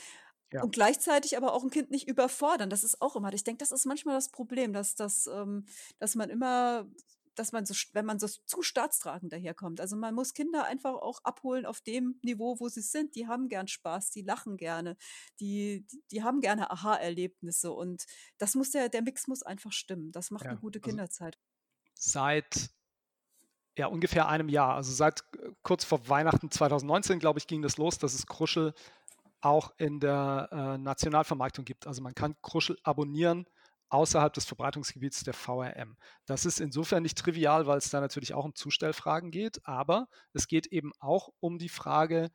Ja. Und gleichzeitig aber auch ein Kind nicht überfordern. Das ist auch immer, ich denke, das ist manchmal das Problem, dass, dass, ähm, dass man immer dass man so, wenn man so zu staatstragend daherkommt. Also man muss Kinder einfach auch abholen auf dem Niveau, wo sie sind. Die haben gern Spaß, die lachen gerne, die, die, die haben gerne Aha-Erlebnisse und das muss der, der Mix muss einfach stimmen. Das macht ja, eine gute also Kinderzeit.
seit ja, ungefähr einem Jahr, also seit äh, kurz vor Weihnachten 2019, glaube ich, ging das los, dass es Kruschel auch in der äh, Nationalvermarktung gibt. Also man kann Kruschel abonnieren außerhalb des Verbreitungsgebiets der VRM. Das ist insofern nicht trivial, weil es da natürlich auch um Zustellfragen geht, aber es geht eben auch um die Frage,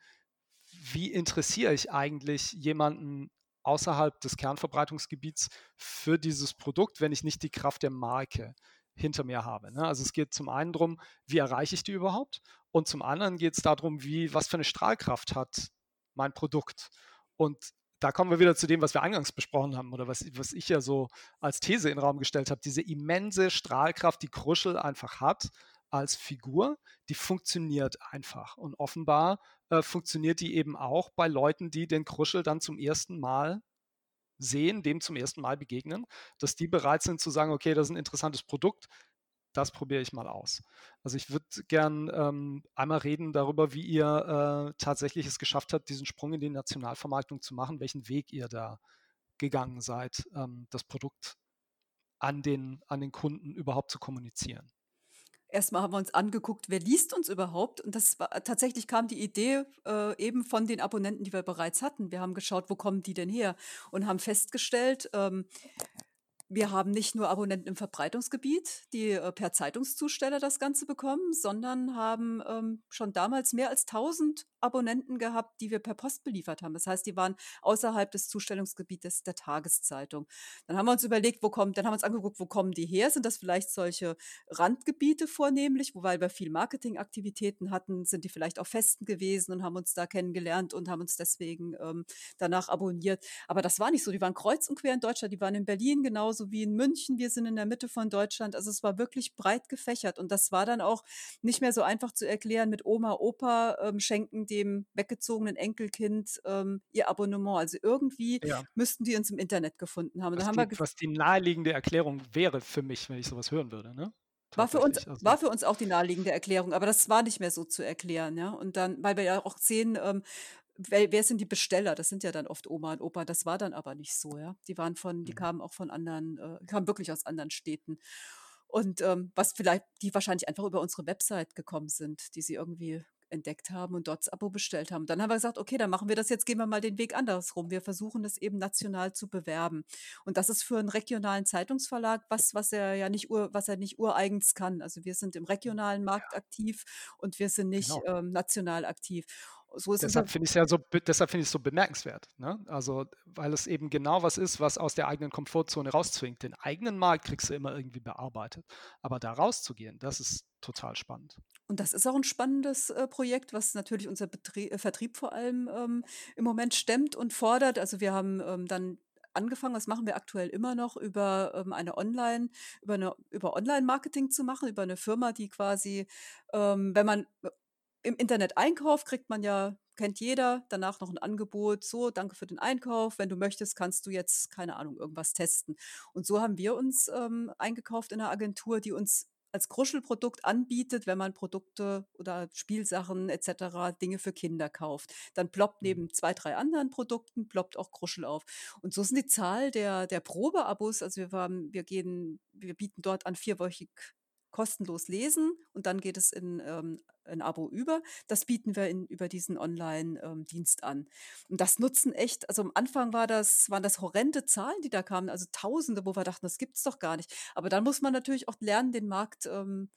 wie interessiere ich eigentlich jemanden außerhalb des Kernverbreitungsgebiets für dieses Produkt, wenn ich nicht die Kraft der Marke hinter mir habe. Ne? Also es geht zum einen darum, wie erreiche ich die überhaupt? Und zum anderen geht es darum, wie, was für eine Strahlkraft hat mein Produkt. Und da kommen wir wieder zu dem, was wir eingangs besprochen haben oder was, was ich ja so als These in den Raum gestellt habe. Diese immense Strahlkraft, die Kruschel einfach hat als Figur, die funktioniert einfach. Und offenbar äh, funktioniert die eben auch bei Leuten, die den Kruschel dann zum ersten Mal sehen, dem zum ersten Mal begegnen, dass die bereit sind zu sagen, okay, das ist ein interessantes Produkt, das probiere ich mal aus. Also ich würde gern ähm, einmal reden darüber, wie ihr äh, tatsächlich es geschafft habt, diesen Sprung in die Nationalvermarktung zu machen, welchen Weg ihr da gegangen seid, ähm, das Produkt an den, an den Kunden überhaupt zu kommunizieren.
Erstmal haben wir uns angeguckt, wer liest uns überhaupt? Und das war tatsächlich kam die Idee äh, eben von den Abonnenten, die wir bereits hatten. Wir haben geschaut, wo kommen die denn her? Und haben festgestellt, ähm, wir haben nicht nur Abonnenten im Verbreitungsgebiet, die äh, per Zeitungszusteller das Ganze bekommen, sondern haben ähm, schon damals mehr als 1000 Abonnenten gehabt, die wir per Post beliefert haben. Das heißt, die waren außerhalb des Zustellungsgebietes der Tageszeitung. Dann haben wir uns überlegt, wo kommt, dann haben wir uns angeguckt, wo kommen die her? Sind das vielleicht solche Randgebiete vornehmlich, wobei wir viel Marketingaktivitäten hatten, sind die vielleicht auch Festen gewesen und haben uns da kennengelernt und haben uns deswegen ähm, danach abonniert. Aber das war nicht so. Die waren kreuz und quer in Deutschland, die waren in Berlin genauso wie in München. Wir sind in der Mitte von Deutschland. Also es war wirklich breit gefächert und das war dann auch nicht mehr so einfach zu erklären mit Oma, Opa ähm, schenken dem weggezogenen Enkelkind ähm, ihr Abonnement. Also irgendwie ja. müssten die uns im Internet gefunden haben.
Was, haben die, was die naheliegende Erklärung wäre für mich, wenn ich sowas hören würde. Ne?
War für, uns, also. war für uns auch die naheliegende Erklärung, aber das war nicht mehr so zu erklären. Ja? Und dann, weil wir ja auch sehen, ähm, wer, wer, sind die Besteller? Das sind ja dann oft Oma und Opa. Das war dann aber nicht so, ja. Die waren von, die mhm. kamen auch von anderen, äh, kamen wirklich aus anderen Städten. Und ähm, was vielleicht, die wahrscheinlich einfach über unsere Website gekommen sind, die sie irgendwie entdeckt haben und dort das Abo bestellt haben. Dann haben wir gesagt, okay, dann machen wir das jetzt, gehen wir mal den Weg andersrum. Wir versuchen das eben national zu bewerben. Und das ist für einen regionalen Zeitungsverlag was, was er ja nicht, ur, was er nicht ureigens kann. Also wir sind im regionalen Markt ja. aktiv und wir sind nicht genau. ähm, national aktiv.
So deshalb finde ich es ja so, deshalb finde ich so bemerkenswert. Ne? Also, weil es eben genau was ist, was aus der eigenen Komfortzone rauszwingt. Den eigenen Markt kriegst du immer irgendwie bearbeitet. Aber da rauszugehen, das ist total spannend.
Und das ist auch ein spannendes äh, Projekt, was natürlich unser Betrie äh, Vertrieb vor allem ähm, im Moment stemmt und fordert. Also wir haben ähm, dann angefangen, das machen wir aktuell immer noch, über ähm, eine Online, über eine, über Online-Marketing zu machen, über eine Firma, die quasi, ähm, wenn man im Internet einkauft, kriegt man ja kennt jeder. Danach noch ein Angebot. So, danke für den Einkauf. Wenn du möchtest, kannst du jetzt, keine Ahnung, irgendwas testen. Und so haben wir uns ähm, eingekauft in einer Agentur, die uns als Kruschelprodukt anbietet, wenn man Produkte oder Spielsachen etc., Dinge für Kinder kauft. Dann ploppt
Mhm.
neben zwei, drei anderen Produkten, ploppt auch Kruschel auf. Und so sind die Zahl der, der Probeabos, also wir, haben, wir, gehen, wir bieten dort an vierwöchig kostenlos lesen und dann geht es in ähm, ein Abo über. Das bieten wir in, über diesen Online-Dienst ähm, an. Und das nutzen echt, also am Anfang war das, waren das horrende Zahlen, die da kamen, also Tausende, wo wir dachten, das gibt es doch gar nicht. Aber dann muss man natürlich auch lernen, den Markt ähm,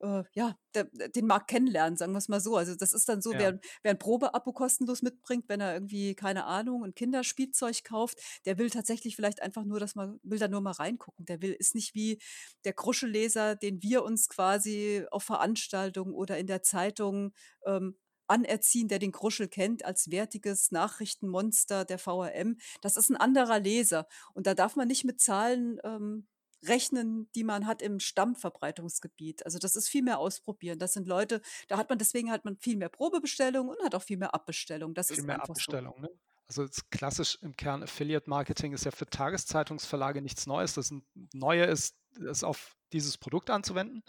äh, ja, der, den Markt kennenlernen, sagen wir es mal so. Also das ist dann so,
Ja.
wer, wer ein Probeabo kostenlos mitbringt, wenn er irgendwie, keine Ahnung, ein Kinderspielzeug kauft, der will tatsächlich vielleicht einfach nur, dass man, will da nur mal reingucken. Der will, ist nicht wie der Kruschelleser, den wir uns quasi auf Veranstaltungen oder in der Zeitung ähm, anerziehen, der den Kruschel kennt als wertiges Nachrichtenmonster der VRM. Das ist ein anderer Leser. Und da darf man nicht mit Zahlen ähm, rechnen, die man hat im Stammverbreitungsgebiet. Also das ist viel mehr ausprobieren. Das sind Leute, da hat man deswegen hat man viel mehr Probebestellungen und hat auch viel mehr Abbestellungen. Das
Viel
ist
mehr
einfach so.
Ne? Also klassisch im Kern Affiliate Marketing ist ja für Tageszeitungsverlage nichts Neues. Das Neue ist, es auf dieses Produkt anzuwenden.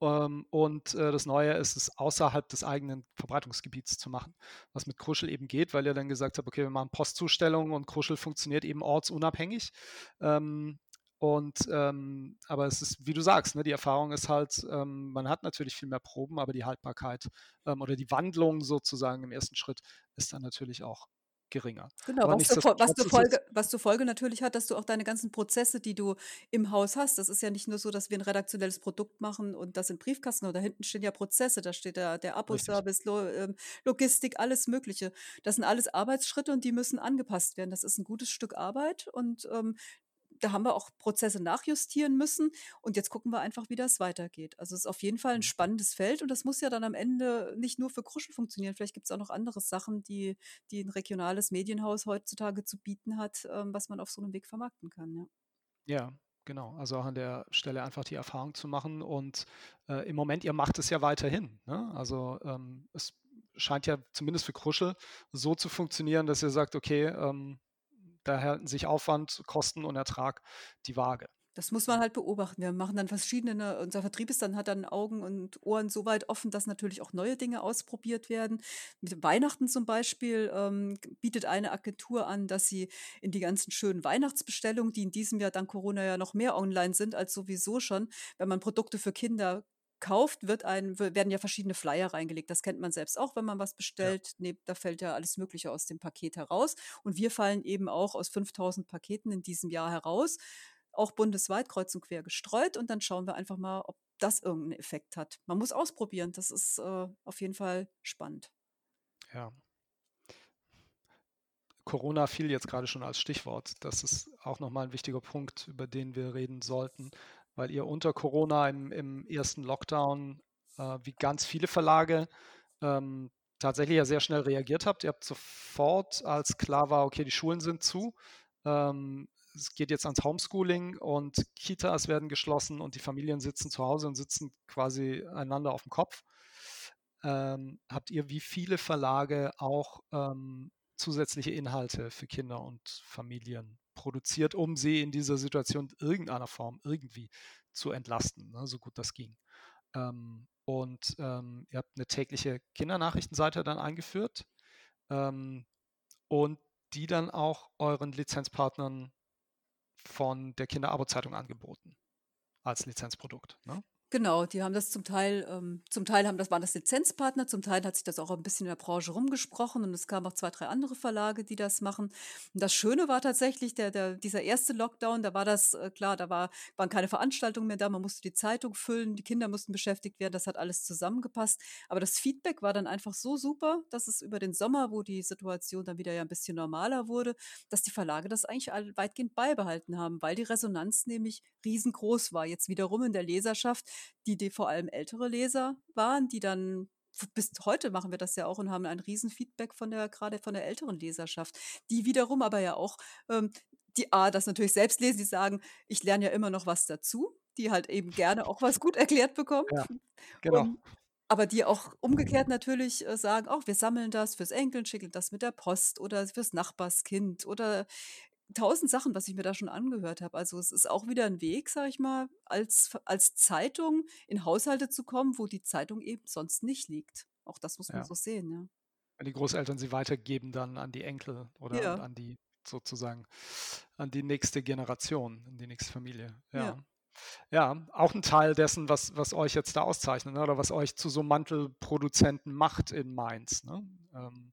Ähm, und äh, das Neue ist es außerhalb des eigenen Verbreitungsgebiets zu machen, was mit Kruschel eben geht, weil ihr dann gesagt habt, okay, wir machen Postzustellungen und Kruschel funktioniert eben ortsunabhängig. Ähm, und ähm, aber es ist, wie du sagst, ne, die Erfahrung ist halt, ähm, man hat natürlich viel mehr Proben, aber die Haltbarkeit ähm, oder die Wandlung sozusagen im ersten Schritt ist dann natürlich auch geringer.
Genau, was zur, Fol- was,
es,
Folge, was zur Folge natürlich hat, dass du auch deine ganzen Prozesse, die du im Haus hast, das ist ja nicht nur so, dass wir ein redaktionelles Produkt machen und das in Briefkasten, oder da hinten stehen ja Prozesse, da steht der, der Abo-Service, ähm, Logistik, alles Mögliche. Das sind alles Arbeitsschritte und die müssen angepasst werden. Das ist ein gutes Stück Arbeit und ähm, da haben wir auch Prozesse nachjustieren müssen und jetzt gucken wir einfach, wie das weitergeht. Also es ist auf jeden Fall ein
Mhm.
spannendes Feld und das muss ja dann am Ende nicht nur für Kruschel funktionieren. Vielleicht gibt es auch noch andere Sachen, die, die ein regionales Medienhaus heutzutage zu bieten hat, ähm, was man auf so einem Weg vermarkten kann. Ja.
Ja, genau. Also auch an der Stelle einfach die Erfahrung zu machen. Und äh, im Moment, ihr macht es ja weiterhin. Ne? Also ähm, es scheint ja zumindest für Kruschel so zu funktionieren, dass ihr sagt, okay, ähm, da halten sich Aufwand, Kosten und Ertrag die Waage.
Das muss man halt beobachten. Wir machen dann verschiedene, ne, unser Vertrieb ist dann, hat dann Augen und Ohren so weit offen, dass natürlich auch neue Dinge ausprobiert werden. Mit Weihnachten zum Beispiel ähm, bietet eine Agentur an, dass sie in die ganzen schönen Weihnachtsbestellungen, die in diesem Jahr dank Corona ja noch mehr online sind als sowieso schon, wenn man Produkte für Kinder kauft, wird ein, werden ja verschiedene Flyer reingelegt. Das kennt man selbst auch, wenn man was
Ja.
bestellt. Ne, da fällt ja alles Mögliche aus dem Paket heraus. Und wir fallen eben auch aus 5000 Paketen in diesem Jahr heraus auch bundesweit kreuz und quer gestreut und dann schauen wir einfach mal, ob das irgendeinen Effekt hat. Man muss ausprobieren, das ist äh, auf jeden Fall spannend.
Ja. Corona fiel jetzt gerade schon als Stichwort. Das ist auch nochmal ein wichtiger Punkt, über den wir reden sollten, weil ihr unter Corona im, im ersten Lockdown, äh, wie ganz viele Verlage, ähm, tatsächlich ja sehr schnell reagiert habt. Ihr habt sofort, als klar war, okay, die Schulen sind zu, ähm, es geht jetzt ans Homeschooling und Kitas werden geschlossen und die Familien sitzen zu Hause und sitzen quasi einander auf dem Kopf. Ähm, habt ihr wie viele Verlage auch ähm, zusätzliche Inhalte für Kinder und Familien produziert, um sie in dieser Situation irgendeiner Form irgendwie zu entlasten, ne, so gut das ging? Ähm, und ähm, ihr habt eine tägliche Kindernachrichtenseite dann eingeführt ähm, und die dann auch euren Lizenzpartnern von der Kinderabo-Zeitung angeboten als Lizenzprodukt. Ne?
Genau, die haben das zum Teil, ähm, zum Teil haben das, waren das Lizenzpartner, zum Teil hat sich das auch ein bisschen in der Branche rumgesprochen und es kamen auch zwei, drei andere Verlage, die das machen. Und das Schöne war tatsächlich, der, der, dieser erste Lockdown, da war das, äh, klar, da war, waren keine Veranstaltungen mehr da, man musste die Zeitung füllen, die Kinder mussten beschäftigt werden, das hat alles zusammengepasst. Aber das Feedback war dann einfach so super, dass es über den Sommer, wo die Situation dann wieder ja ein bisschen normaler wurde, dass die Verlage das eigentlich weitgehend beibehalten haben, weil die Resonanz nämlich riesengroß war. Jetzt wiederum in der Leserschaft, die, die vor allem ältere Leser waren, die dann bis heute machen wir das ja auch und haben ein Riesenfeedback von der, gerade von der älteren Leserschaft, die wiederum aber ja auch, ähm, die A, das natürlich selbst lesen, die sagen, ich lerne ja immer noch was dazu, die halt eben gerne auch was gut erklärt bekommen.
Ja, genau.
Und, aber die auch umgekehrt natürlich, äh, sagen: „Auch wir sammeln das fürs Enkeln, schicken das mit der Post oder fürs Nachbarskind“ oder tausend Sachen, was ich mir da schon angehört habe. Also, es ist auch wieder ein Weg, sage ich mal, als als Zeitung in Haushalte zu kommen, wo die Zeitung eben sonst nicht liegt. Auch das muss man
Ja.
so sehen, ja.
Wenn die Großeltern sie weitergeben dann an die Enkel oder
Ja,
an die sozusagen an die nächste Generation, in die nächste Familie.
ja,
Ja. Ja, auch ein Teil dessen, was was euch jetzt da auszeichnet, ne, oder was euch zu so Mantelproduzenten macht in Mainz, ne? Ähm,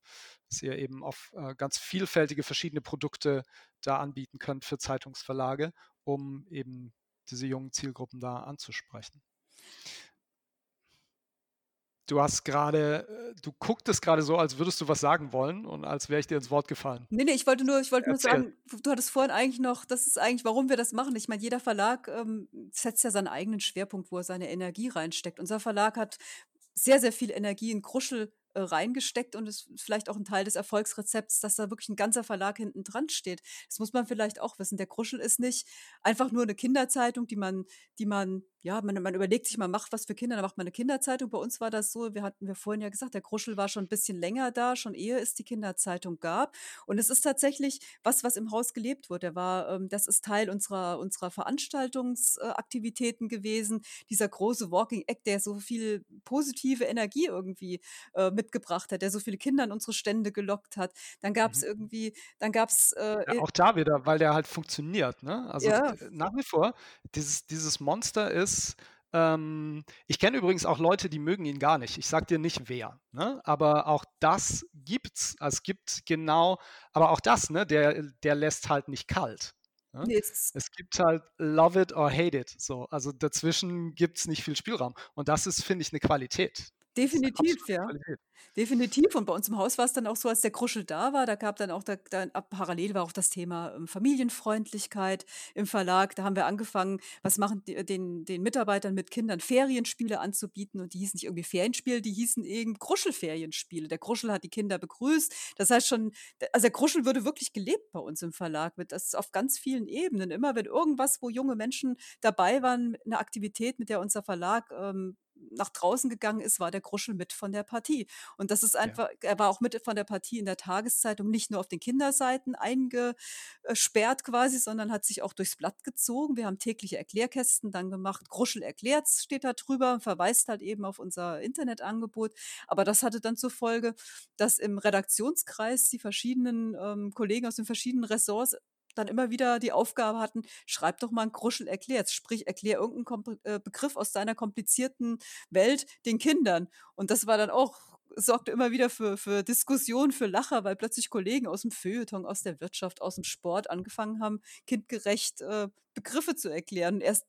dass ihr eben auf, äh, ganz vielfältige verschiedene Produkte da anbieten könnt für Zeitungsverlage, um eben diese jungen Zielgruppen da anzusprechen. Du hast gerade, äh du gucktest gerade so, als würdest du was sagen wollen und als wäre ich dir ins Wort gefallen.
Ne, ne, ich wollte nur ich wollte nur sagen, du hattest vorhin eigentlich noch das ist eigentlich, warum wir das machen. Ich meine, jeder Verlag, ähm, setzt ja seinen eigenen Schwerpunkt, wo er seine Energie reinsteckt. Unser Verlag hat sehr, sehr viel Energie in Kruschel, äh, reingesteckt und ist vielleicht auch ein Teil des Erfolgsrezepts, dass da wirklich ein ganzer Verlag hinten dran steht. Das muss man vielleicht auch wissen. Der Kruschel ist nicht einfach nur eine Kinderzeitung, die man die man ja, man man überlegt sich, man macht was für Kinder, dann macht man eine Kinderzeitung. Bei uns war das so, wir hatten wir vorhin ja gesagt, der Kruschel war schon ein bisschen länger da, schon ehe es die Kinderzeitung gab. Und es ist tatsächlich was, was im Haus gelebt wird. Der war ähm, das ist Teil unserer unserer Veranstaltungsaktivitäten gewesen. Dieser große Walking Act, der so viel positive Energie irgendwie, äh, mitgebracht hat, der so viele Kinder an unsere Stände gelockt hat. Dann gab's
Mhm.
irgendwie dann gab's,
Ja,
äh,
auch da wieder, weil der halt funktioniert, ne? Also,
ja,
nach wie vor, dieses dieses Monster ist ähm, ich kenne übrigens auch Leute, die mögen ihn gar nicht. Ich sage dir nicht wer, ne? Aber auch das gibt's. Also, Es gibt genau aber auch das, ne, der der lässt halt nicht kalt, ne?
ne, es
Es gibt halt love it or hate it, so. Also, dazwischen gibt's nicht viel Spielraum. Und das ist, finde ich, 'ne Qualität. Ist
definitiv, ja.
Qualität.
Definitiv. Und bei uns im Haus war es dann auch so, als der Kruschel da war, da gab dann auch da dann ab parallel war auch das Thema, ähm, Familienfreundlichkeit im Verlag. Da haben wir angefangen, was machen die den den Mitarbeitern mit Kindern Ferienspiele anzubieten und die hießen nicht irgendwie Ferienspiele, die hießen eben Kruschelferienspiele. Der Kruschel hat die Kinder begrüßt. Das heißt schon also der Kruschel würde wirklich gelebt bei uns im Verlag mit das auf ganz vielen Ebenen. Immer wenn irgendwas, wo junge Menschen dabei waren, 'ne Aktivität, mit der unser Verlag, ähm, nach draußen gegangen ist, war der Kruschel mit von der Partie. Und das ist
Ja.
einfach er war auch mit von der Partie in der Tageszeitung nicht nur auf den Kinderseiten eingesperrt quasi, sondern hat sich auch durchs Blatt gezogen. Wir haben tägliche Erklärkästen dann gemacht. „Kruschel erklärt's“ steht da drüber und verweist halt eben auf unser Internetangebot. Aber das hatte dann zur Folge, dass im Redaktionskreis die verschiedenen, ähm, Kollegen aus den verschiedenen Ressorts dann immer wieder die Aufgabe hatten: „Schreib doch mal 'n Kruschel erklärt's“, sprich, erklär irgend 'n kompl äh, Begriff aus deiner komplizierten Welt den Kindern. Und das war dann auch sorgte immer wieder für für Diskussion, für Lacher, weil plötzlich Kollegen aus'm Feuilleton, aus der Wirtschaft, aus'm Sport angefangen haben, kindgerecht, äh, Begriffe zu erklären. Erst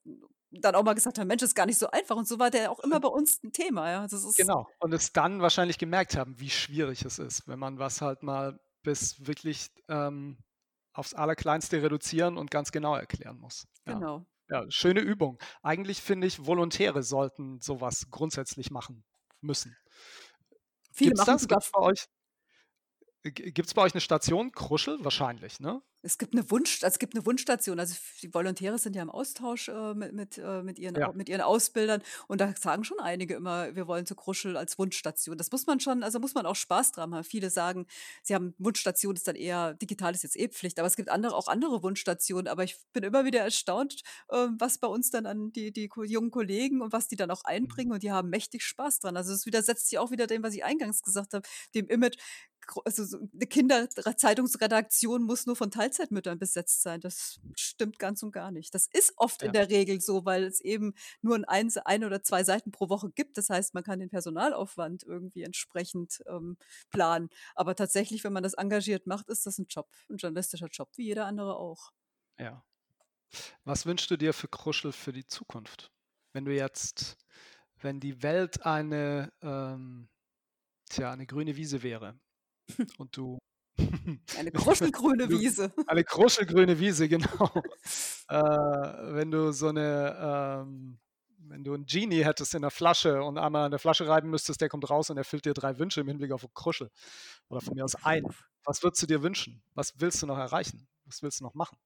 dann auch mal gesagt haben: „Mensch, ist gar nicht so einfach.“ Und so war der auch immer bei uns 'n Thema, ja. Das ist
Genau. Und es dann wahrscheinlich gemerkt haben, wie schwierig es ist, wenn man was halt mal bis wirklich, ähm, aufs Allerkleinste reduzieren und ganz genau erklären muss. Ja.
genau.
Ja, schöne Übung. Eigentlich finde ich, Volontäre sollten so was grundsätzlich machen müssen.
Viele
Gibt's
machen
das?
sogar
Gibt's bei euch g gibt's bei euch 'ne Station Kruschel? Wahrscheinlich, ne?
Es gibt 'ne Wunsch es gibt 'ne Wunschstation. Also, die Volontäre sind ja im Austausch, äh, mit mit äh, mit ihren
Ja.
Mit ihren Ausbildern und da sagen schon einige immer: „Wir wollen zu Kruschel als Wunschstation.“ Das muss man schon also, muss man auch Spaß dran haben. Viele sagen, sie haben Wunschstation ist dann eher digital ist jetzt eh Pflicht, aber es gibt andere auch andere Wunschstationen. Aber ich bin immer wieder erstaunt, ähm, was bei uns dann an die die jungen Kollegen und was die dann auch
Mhm.
einbringen und die haben mächtig Spaß dran. Also, es widersetzt sich auch wieder dem, was ich eingangs gesagt habe, dem Image, also, so 'ne Kinderzeitungsredaktion muss nur von Teilzeitmüttern besetzt sein. Das stimmt ganz und gar nicht. Das ist oft in
Ja,
der Regel so, weil es eben nur 'n eins ein oder 2 Seiten pro Woche gibt. Das heißt, man kann den Personalaufwand irgendwie entsprechend, ähm, planen. Aber tatsächlich, wenn man das engagiert macht, ist das 'n Job 'n journalistischer Job, wie jeder andere auch.
ja. Was wünschst du dir für Kruschel für die Zukunft? Wenn du jetzt wenn die Welt eine, ähm, tja, eine grüne Wiese wäre und du
Eine kruschelgrüne Wiese.
eine kruschelgrüne Wiese, genau. Äh, wenn du so 'ne, ähm wenn du 'n Genie hättest in der Flasche und einmal an der Flasche reiben müsstest, der kommt raus und erfüllt dir 3 Wünsche im Hinblick auf Kruschel oder von mir aus einen. Was würdest du dir wünschen? Was willst du noch erreichen? Was willst du noch machen?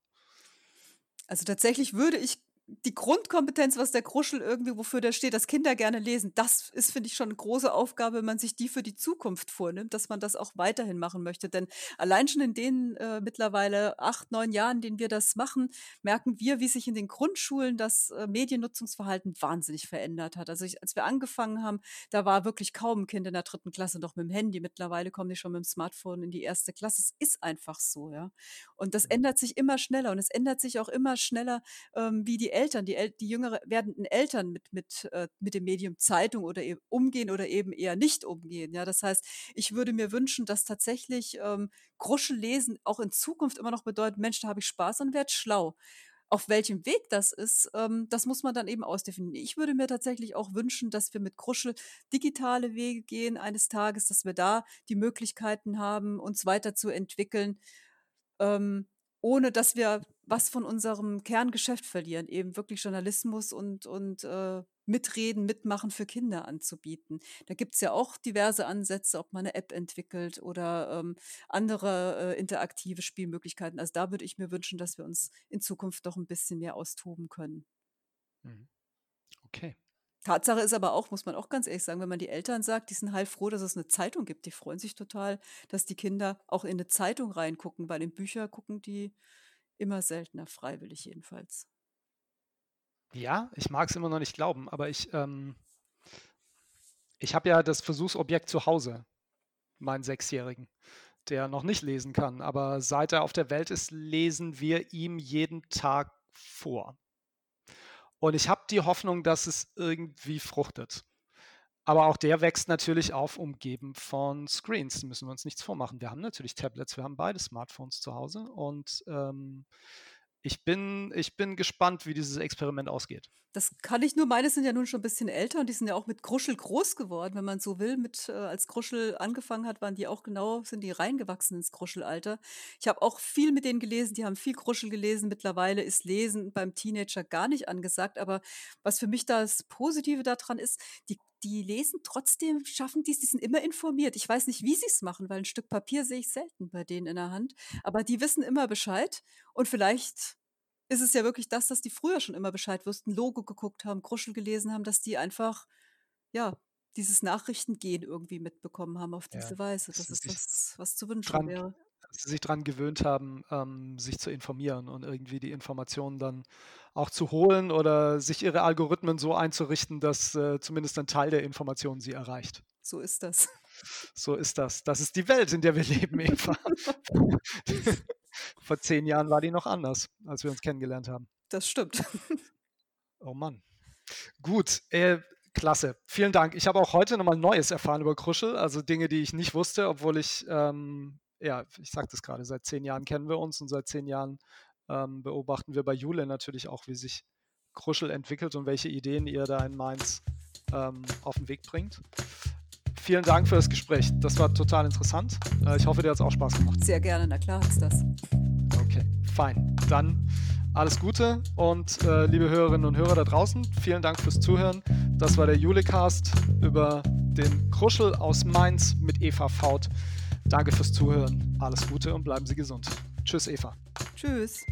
Also, tatsächlich würde ich die Grundkompetenz, was der Kruschel irgendwie, wofür der steht, dass Kinder gerne lesen, das ist, finde ich, schon eine große Aufgabe, wenn man sich die für die Zukunft vornimmt, dass man das auch weiterhin machen möchte. Denn allein schon in den äh, mittlerweile acht, neun Jahren, in denen wir das machen, merken wir, wie sich in den Grundschulen das äh, Mediennutzungsverhalten wahnsinnig verändert hat. Also ich, als wir angefangen haben, da war wirklich kaum ein Kind in der dritten Klasse noch mit dem Handy. Mittlerweile kommen die schon mit dem Smartphone in die erste Klasse. Es ist einfach so, ja. Und das mhm. ändert sich immer schneller und es ändert sich auch immer schneller, ähm, wie die Eltern, die, El die jüngere werdenden Eltern mit, mit, äh, mit dem Medium Zeitung oder eben umgehen oder eben eher nicht umgehen. Ja, das heißt, ich würde mir wünschen, dass tatsächlich ähm, Gruschellesen auch in Zukunft immer noch bedeutet, Mensch, da habe ich Spaß und werde schlau. Auf welchem Weg das ist, ähm, das muss man dann eben ausdefinieren. Ich würde mir tatsächlich auch wünschen, dass wir mit Kruschel digitale Wege gehen eines Tages, dass wir da die Möglichkeiten haben, uns weiterzuentwickeln. Ähm, ohne dass wir was von unserem Kerngeschäft verlieren, eben wirklich Journalismus und, und äh, Mitreden, Mitmachen für Kinder anzubieten. Da gibt es ja auch diverse Ansätze, ob man eine App entwickelt oder ähm, andere äh, interaktive Spielmöglichkeiten. Also da würde ich mir wünschen, dass wir uns in Zukunft doch ein bisschen mehr austoben können.
Mhm. Okay.
Tatsache ist aber auch, muss man auch ganz ehrlich sagen, wenn man die Eltern sagt, die sind heilfroh, dass es eine Zeitung gibt. Die freuen sich total, dass die Kinder auch in eine Zeitung reingucken, weil in Bücher gucken die immer seltener, freiwillig jedenfalls.
Ja, ich mag es immer noch nicht glauben, aber ich, ähm, ich habe ja das Versuchsobjekt zu Hause, meinen Sechsjährigen, der noch nicht lesen kann. Aber seit er auf der Welt ist, lesen wir ihm jeden Tag vor. Und ich habe die Hoffnung, dass es irgendwie fruchtet. Aber auch der wächst natürlich auf, umgeben von Screens. Da müssen wir uns nichts vormachen. Wir haben natürlich Tablets, wir haben beide Smartphones zu Hause und ähm, ich bin, ich bin gespannt, wie dieses Experiment ausgeht.
Das kann ich nur. Meine sind ja nun schon ein bisschen älter und die sind ja auch mit Kruschel groß geworden, wenn man so will. Mit, äh, als Kruschel angefangen hat, waren die auch genau, sind die reingewachsen ins Kruschelalter. Ich habe auch viel mit denen gelesen, die haben viel Kruschel gelesen. Mittlerweile ist Lesen beim Teenager gar nicht angesagt. Aber was für mich das Positive daran ist, die die lesen trotzdem, schaffen dies, die sind immer informiert. Ich weiß nicht, wie sie es machen, weil ein Stück Papier sehe ich selten bei denen in der Hand. Aber die wissen immer Bescheid und vielleicht ist es ja wirklich das, dass die früher schon immer Bescheid wussten, Logo geguckt haben, Kruschel gelesen haben, dass die einfach, ja, dieses Nachrichtengehen irgendwie mitbekommen haben auf diese ja, Weise. Das ist das, was zu wünschen wäre.
Dass sie sich daran gewöhnt haben, ähm, sich zu informieren und irgendwie die Informationen dann auch zu holen oder sich ihre Algorithmen so einzurichten, dass äh, zumindest ein Teil der Informationen sie erreicht.
So ist das.
So ist das. Das ist die Welt, in der wir leben, Eva. Vor zehn Jahren war die noch anders, als wir uns kennengelernt haben.
Das stimmt.
Oh Mann. Gut, äh, klasse. Vielen Dank. Ich habe auch heute nochmal Neues erfahren über Kruschel, also Dinge, die ich nicht wusste, obwohl ich, ähm, ja, ich sagte es gerade, seit zehn Jahren kennen wir uns und seit zehn Jahren ähm, beobachten wir bei Jule natürlich auch, wie sich Kruschel entwickelt und welche Ideen ihr da in Mainz ähm, auf den Weg bringt. Vielen Dank für das Gespräch. Das war total interessant. Äh, ich hoffe, dir hat es auch Spaß gemacht.
Sehr gerne, na klar hat es das.
Okay, fein. Dann alles Gute und äh, liebe Hörerinnen und Hörer da draußen, vielen Dank fürs Zuhören. Das war der Julecast über den Kruschel aus Mainz mit Eva Faut. Danke fürs Zuhören. Alles Gute und bleiben Sie gesund. Tschüss, Eva.
Tschüss.